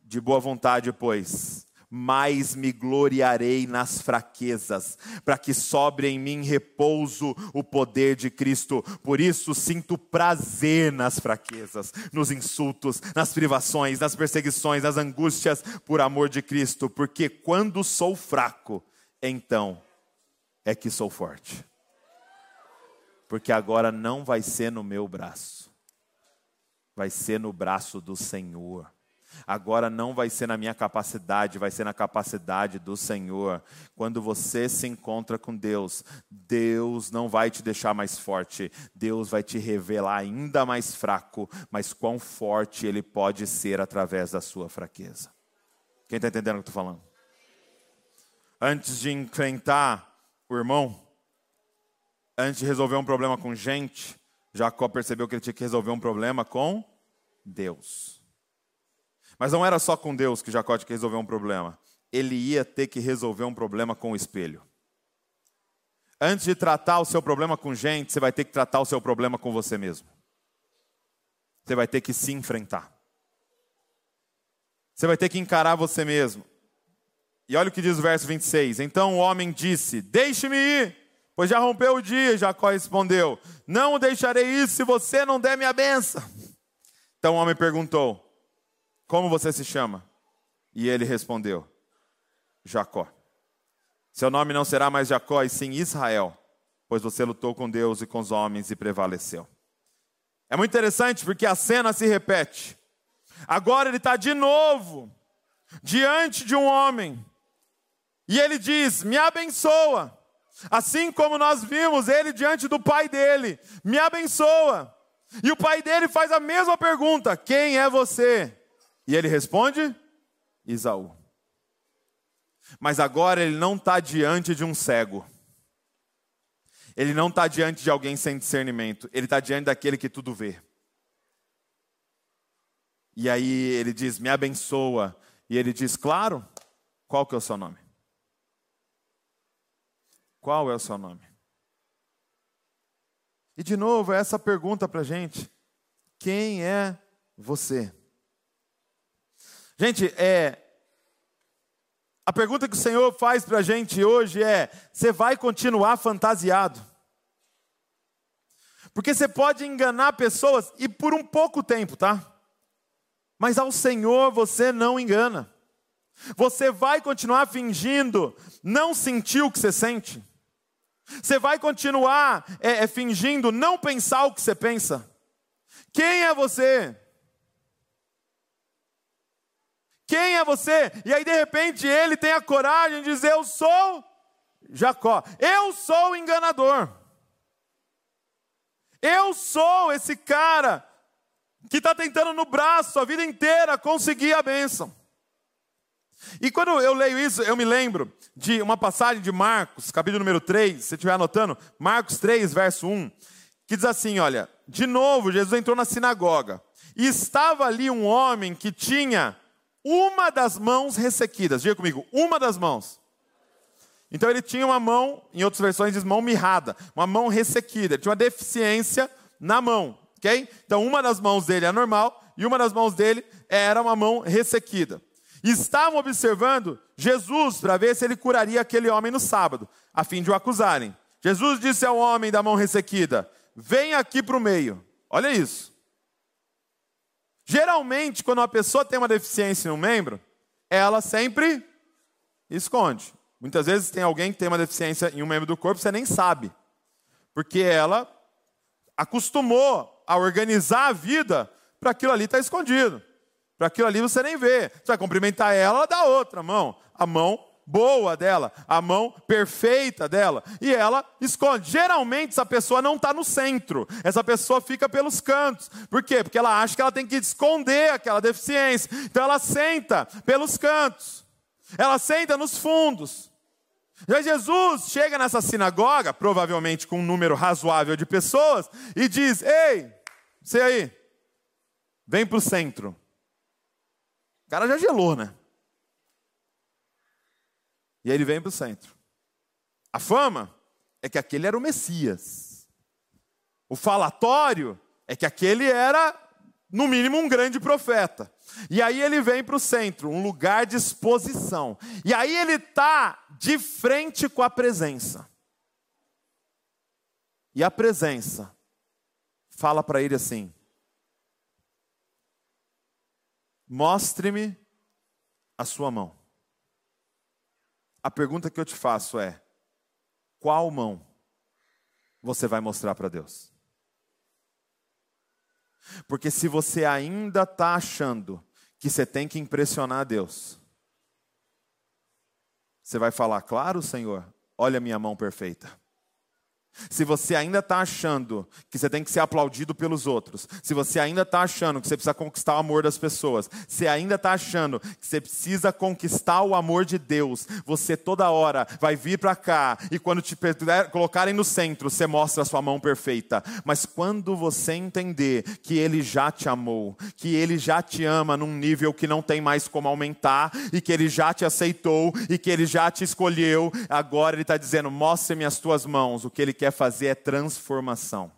De boa vontade, pois, mais me gloriarei nas fraquezas, para que sobre em mim repouso o poder de Cristo. Por isso sinto prazer nas fraquezas, nos insultos, nas privações, nas perseguições, nas angústias, por amor de Cristo, porque quando sou fraco, então é que sou forte. Porque agora não vai ser no meu braço, vai ser no braço do Senhor. Agora não vai ser na minha capacidade, vai ser na capacidade do Senhor. Quando você se encontra com Deus, Deus não vai te deixar mais forte, Deus vai te revelar ainda mais fraco, mas quão forte Ele pode ser através da sua fraqueza. Quem está entendendo o que estou falando? Antes de enfrentar o irmão, antes de resolver um problema com gente, Jacó percebeu que ele tinha que resolver um problema com Deus. Mas não era só com Deus que Jacó tinha que resolver um problema. Ele ia ter que resolver um problema com o espelho. Antes de tratar o seu problema com gente, você vai ter que tratar o seu problema com você mesmo. Você vai ter que se enfrentar. Você vai ter que encarar você mesmo. E olha o que diz o verso 26. Então o homem disse: Deixe-me ir, pois já rompeu o dia. Jacó respondeu: Não o deixarei ir se você não der minha benção. Então o homem perguntou: Como você se chama? E ele respondeu: Jacó. Seu nome não será mais Jacó, e sim Israel, pois você lutou com Deus e com os homens e prevaleceu. É muito interessante porque a cena se repete. Agora ele está de novo diante de um homem e ele diz: Me abençoa. Assim como nós vimos ele diante do pai dele, me abençoa. E o pai dele faz a mesma pergunta: Quem é você? E ele responde: Isaú. Mas agora ele não está diante de um cego. Ele não está diante de alguém sem discernimento. Ele está diante daquele que tudo vê. E aí ele diz: Me abençoa. E ele diz: Claro, qual que é o seu nome? Qual é o seu nome? E de novo, essa pergunta para a gente: Quem é você? Gente, é. A pergunta que o Senhor faz para a gente hoje é: você vai continuar fantasiado? Porque você pode enganar pessoas e por um pouco tempo, tá? Mas ao Senhor você não engana. Você vai continuar fingindo não sentir o que você sente. Você vai continuar é, é, fingindo não pensar o que você pensa? Quem é você? Quem é você? E aí de repente ele tem a coragem de dizer: Eu sou Jacó, eu sou o enganador. Eu sou esse cara que está tentando no braço a vida inteira conseguir a bênção. E quando eu leio isso, eu me lembro de uma passagem de Marcos, capítulo número 3, se você estiver anotando, Marcos 3, verso 1, que diz assim: olha, de novo, Jesus entrou na sinagoga, e estava ali um homem que tinha uma das mãos ressequidas. Diga comigo, uma das mãos. Então ele tinha uma mão, em outras versões diz mão mirrada, uma mão ressequida, ele tinha uma deficiência na mão, ok? Então uma das mãos dele é normal e uma das mãos dele era uma mão ressequida estavam observando Jesus para ver se ele curaria aquele homem no sábado, a fim de o acusarem. Jesus disse ao homem da mão ressequida: Vem aqui para o meio. Olha isso. Geralmente, quando uma pessoa tem uma deficiência em um membro, ela sempre esconde. Muitas vezes tem alguém que tem uma deficiência em um membro do corpo, você nem sabe. Porque ela acostumou a organizar a vida para aquilo ali estar tá escondido. Para aquilo ali você nem vê. Você vai cumprimentar ela, ela dá outra mão. A mão boa dela, a mão perfeita dela. E ela esconde. Geralmente essa pessoa não está no centro. Essa pessoa fica pelos cantos. Por quê? Porque ela acha que ela tem que esconder aquela deficiência. Então ela senta pelos cantos. Ela senta nos fundos. Já Jesus chega nessa sinagoga, provavelmente com um número razoável de pessoas, e diz: Ei, você aí, vem para o centro cara já gelou, né? E aí ele vem para o centro. A fama é que aquele era o Messias. O falatório é que aquele era, no mínimo, um grande profeta. E aí ele vem para o centro, um lugar de exposição. E aí ele está de frente com a presença. E a presença fala para ele assim: Mostre-me a sua mão. A pergunta que eu te faço é: qual mão você vai mostrar para Deus? Porque se você ainda está achando que você tem que impressionar Deus, você vai falar, claro, Senhor, olha a minha mão perfeita. Se você ainda está achando que você tem que ser aplaudido pelos outros, se você ainda está achando que você precisa conquistar o amor das pessoas, se ainda está achando que você precisa conquistar o amor de Deus, você toda hora vai vir para cá e quando te colocarem no centro, você mostra a sua mão perfeita. Mas quando você entender que Ele já te amou, que Ele já te ama num nível que não tem mais como aumentar, e que Ele já te aceitou, e que Ele já te escolheu, agora Ele está dizendo: mostre-me as tuas mãos, o que Ele quer quer fazer é transformação.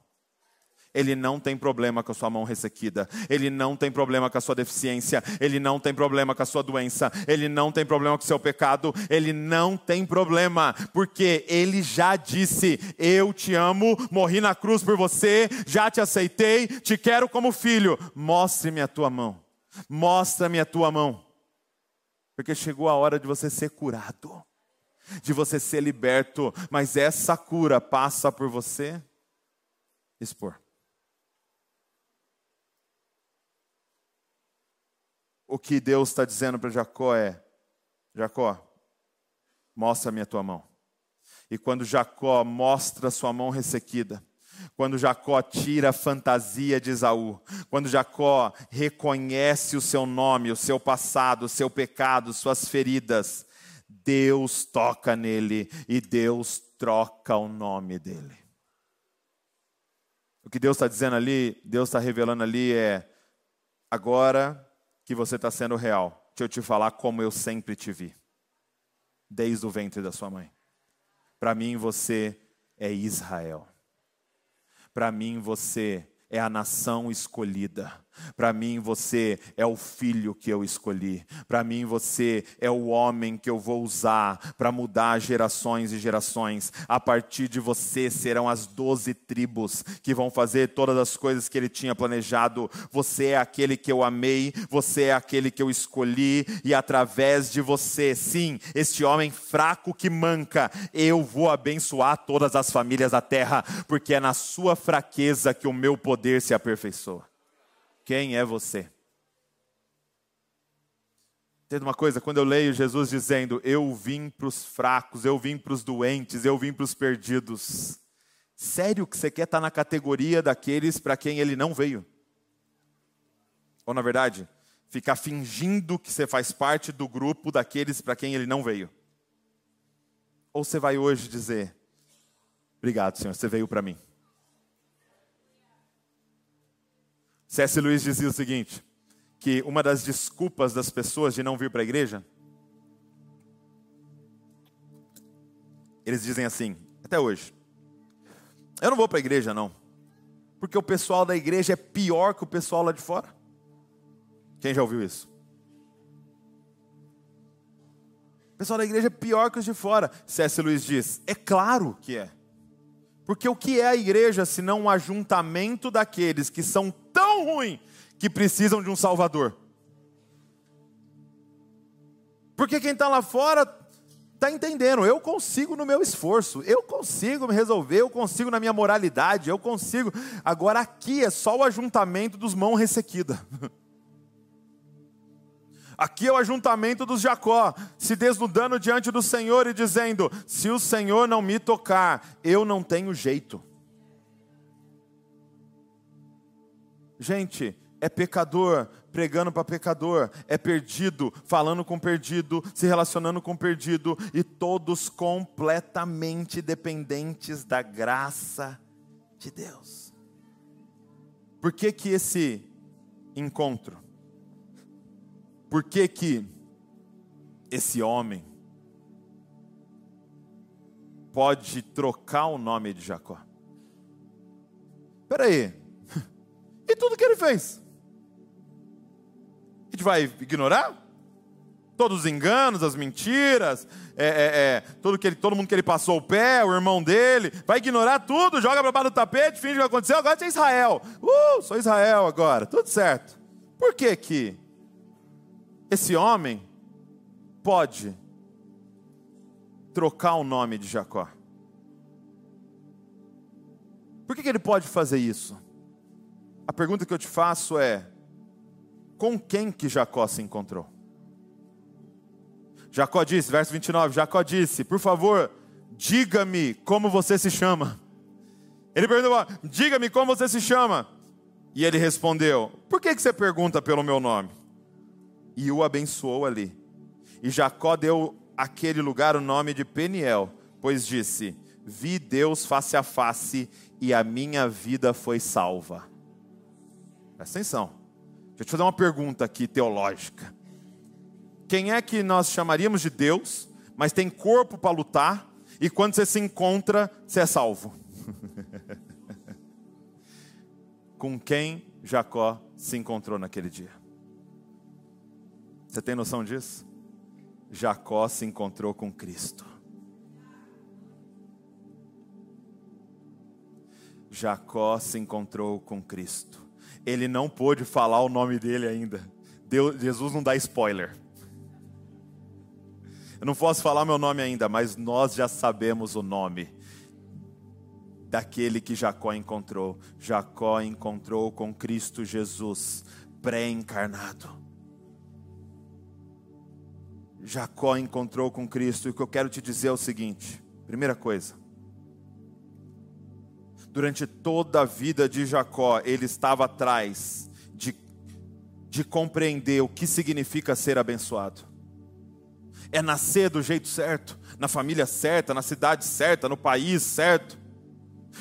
Ele não tem problema com a sua mão ressequida. Ele não tem problema com a sua deficiência. Ele não tem problema com a sua doença. Ele não tem problema com o seu pecado. Ele não tem problema, porque ele já disse: Eu te amo, morri na cruz por você, já te aceitei, te quero como filho. Mostre-me a tua mão. Mostra-me a tua mão. Porque chegou a hora de você ser curado, de você ser liberto, mas essa cura passa por você expor. o que Deus está dizendo para Jacó é: Jacó, mostra-me a tua mão. E quando Jacó mostra sua mão ressequida, quando Jacó tira a fantasia de Esaú, quando Jacó reconhece o seu nome, o seu passado, o seu pecado, suas feridas, Deus toca nele e Deus troca o nome dele. O que Deus está dizendo ali, Deus está revelando ali é: agora que você está sendo real. Deixa eu te falar como eu sempre te vi, desde o ventre da sua mãe. Para mim, você é Israel. Para mim, você é a nação escolhida. Para mim, você é o filho que eu escolhi. Para mim, você é o homem que eu vou usar para mudar gerações e gerações. A partir de você serão as doze tribos que vão fazer todas as coisas que ele tinha planejado. Você é aquele que eu amei, você é aquele que eu escolhi, e através de você, sim, este homem fraco que manca, eu vou abençoar todas as famílias da terra, porque é na sua fraqueza que o meu poder se aperfeiçoa. Quem é você? Entenda uma coisa, quando eu leio Jesus dizendo, eu vim para os fracos, eu vim para os doentes, eu vim para os perdidos. Sério que você quer estar na categoria daqueles para quem ele não veio? Ou na verdade, ficar fingindo que você faz parte do grupo daqueles para quem ele não veio? Ou você vai hoje dizer, obrigado Senhor, você veio para mim. C.S. Luiz dizia o seguinte: que uma das desculpas das pessoas de não vir para a igreja, eles dizem assim, até hoje: eu não vou para a igreja não, porque o pessoal da igreja é pior que o pessoal lá de fora. Quem já ouviu isso? O pessoal da igreja é pior que os de fora. C.S. Luiz diz: é claro que é. Porque o que é a igreja se não um ajuntamento daqueles que são tão ruins que precisam de um Salvador? Porque quem está lá fora está entendendo, eu consigo no meu esforço, eu consigo me resolver, eu consigo na minha moralidade, eu consigo. Agora aqui é só o ajuntamento dos mãos ressequidas. Aqui é o ajuntamento dos Jacó, se desnudando diante do Senhor e dizendo: Se o Senhor não me tocar, eu não tenho jeito. Gente, é pecador pregando para pecador, é perdido falando com perdido, se relacionando com perdido, e todos completamente dependentes da graça de Deus. Por que que esse encontro? Por que que esse homem pode trocar o nome de Jacó? Espera aí. E tudo que ele fez? A gente vai ignorar? Todos os enganos, as mentiras, é, é, é, todo, que ele, todo mundo que ele passou o pé, o irmão dele, vai ignorar tudo, joga para baixo do tapete, finge que aconteceu, agora você é Israel. Uh, sou Israel agora, tudo certo. Por que que esse homem pode trocar o nome de Jacó. Por que, que ele pode fazer isso? A pergunta que eu te faço é: com quem que Jacó se encontrou? Jacó disse, verso 29, Jacó disse: Por favor, diga-me como você se chama. Ele perguntou: Diga-me como você se chama. E ele respondeu: Por que, que você pergunta pelo meu nome? e o abençoou ali. E Jacó deu àquele lugar o nome de Peniel, pois disse: Vi Deus face a face e a minha vida foi salva. Presta atenção. Deixa eu te fazer uma pergunta aqui teológica. Quem é que nós chamaríamos de Deus, mas tem corpo para lutar, e quando você se encontra, você é salvo? com quem Jacó se encontrou naquele dia. Você tem noção disso? Jacó se encontrou com Cristo. Jacó se encontrou com Cristo. Ele não pôde falar o nome dele ainda. Deus, Jesus não dá spoiler. Eu não posso falar meu nome ainda, mas nós já sabemos o nome daquele que Jacó encontrou. Jacó encontrou com Cristo Jesus, pré-encarnado. Jacó encontrou com Cristo, e o que eu quero te dizer é o seguinte: primeira coisa, durante toda a vida de Jacó, ele estava atrás de, de compreender o que significa ser abençoado. É nascer do jeito certo, na família certa, na cidade certa, no país certo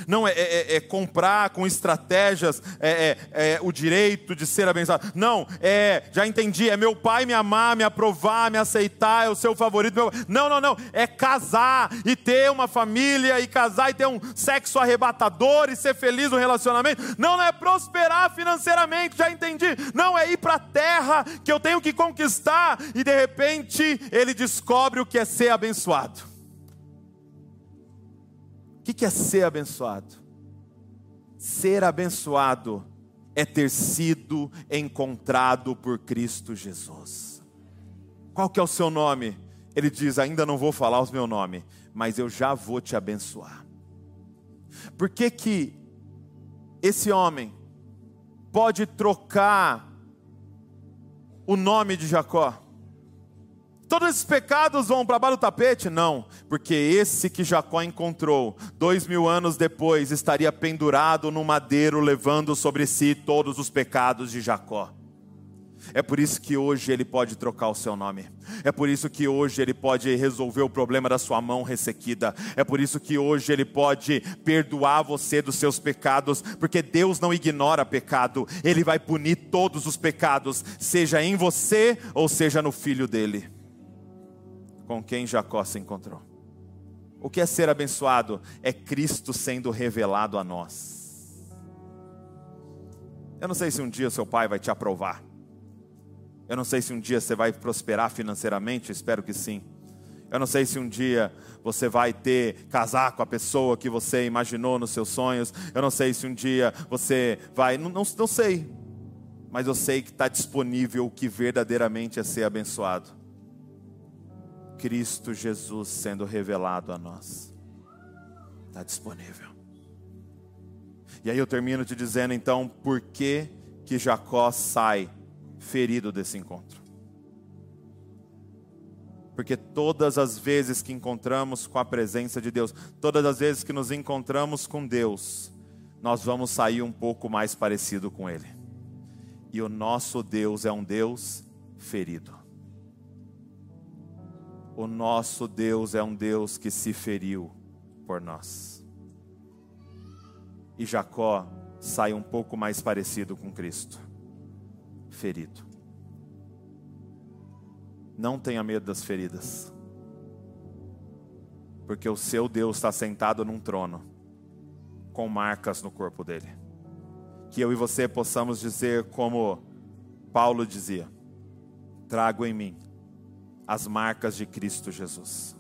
não é, é, é, é comprar com estratégias é, é, é, o direito de ser abençoado. Não, é, já entendi, é meu pai me amar, me aprovar, me aceitar, é o seu favorito. Meu... Não, não, não, é casar e ter uma família, e casar e ter um sexo arrebatador e ser feliz no relacionamento. Não, não é prosperar financeiramente, já entendi. Não, é ir para a terra que eu tenho que conquistar, e de repente ele descobre o que é ser abençoado que, que é ser abençoado? Ser abençoado é ter sido encontrado por Cristo Jesus. Qual que é o seu nome? Ele diz: Ainda não vou falar o meu nome, mas eu já vou te abençoar. Por que que esse homem pode trocar o nome de Jacó? Todos esses pecados vão para baixo do tapete? Não, porque esse que Jacó encontrou, dois mil anos depois, estaria pendurado no madeiro, levando sobre si todos os pecados de Jacó. É por isso que hoje ele pode trocar o seu nome. É por isso que hoje ele pode resolver o problema da sua mão ressequida. É por isso que hoje ele pode perdoar você dos seus pecados, porque Deus não ignora pecado. Ele vai punir todos os pecados, seja em você ou seja no filho dele com quem Jacó se encontrou. O que é ser abençoado? É Cristo sendo revelado a nós. Eu não sei se um dia seu pai vai te aprovar. Eu não sei se um dia você vai prosperar financeiramente, espero que sim. Eu não sei se um dia você vai ter casar com a pessoa que você imaginou nos seus sonhos. Eu não sei se um dia você vai. Não, não, não sei. Mas eu sei que está disponível o que verdadeiramente é ser abençoado. Cristo Jesus sendo revelado a nós. Está disponível. E aí eu termino te dizendo então por que que Jacó sai ferido desse encontro. Porque todas as vezes que encontramos com a presença de Deus, todas as vezes que nos encontramos com Deus, nós vamos sair um pouco mais parecido com Ele. E o nosso Deus é um Deus ferido. O nosso Deus é um Deus que se feriu por nós. E Jacó sai um pouco mais parecido com Cristo, ferido. Não tenha medo das feridas, porque o seu Deus está sentado num trono, com marcas no corpo dele. Que eu e você possamos dizer, como Paulo dizia: trago em mim as marcas de Cristo Jesus.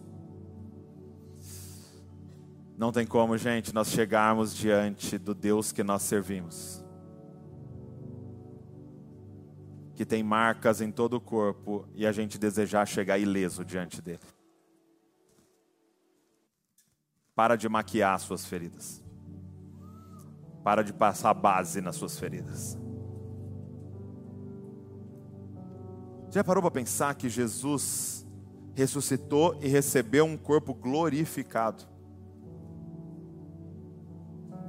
Não tem como, gente, nós chegarmos diante do Deus que nós servimos, que tem marcas em todo o corpo, e a gente desejar chegar ileso diante dele. Para de maquiar suas feridas. Para de passar base nas suas feridas. Já parou para pensar que Jesus ressuscitou e recebeu um corpo glorificado?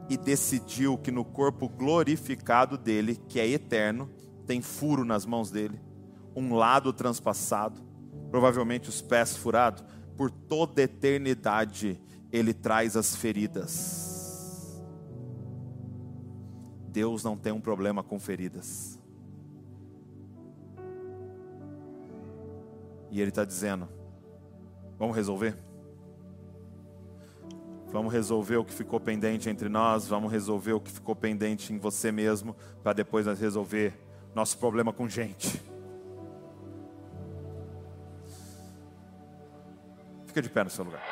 E decidiu que no corpo glorificado dele, que é eterno, tem furo nas mãos dele, um lado transpassado, provavelmente os pés furados, por toda eternidade ele traz as feridas. Deus não tem um problema com feridas. E ele está dizendo: Vamos resolver? Vamos resolver o que ficou pendente entre nós, vamos resolver o que ficou pendente em você mesmo, para depois nós resolver nosso problema com gente. Fica de pé no seu lugar.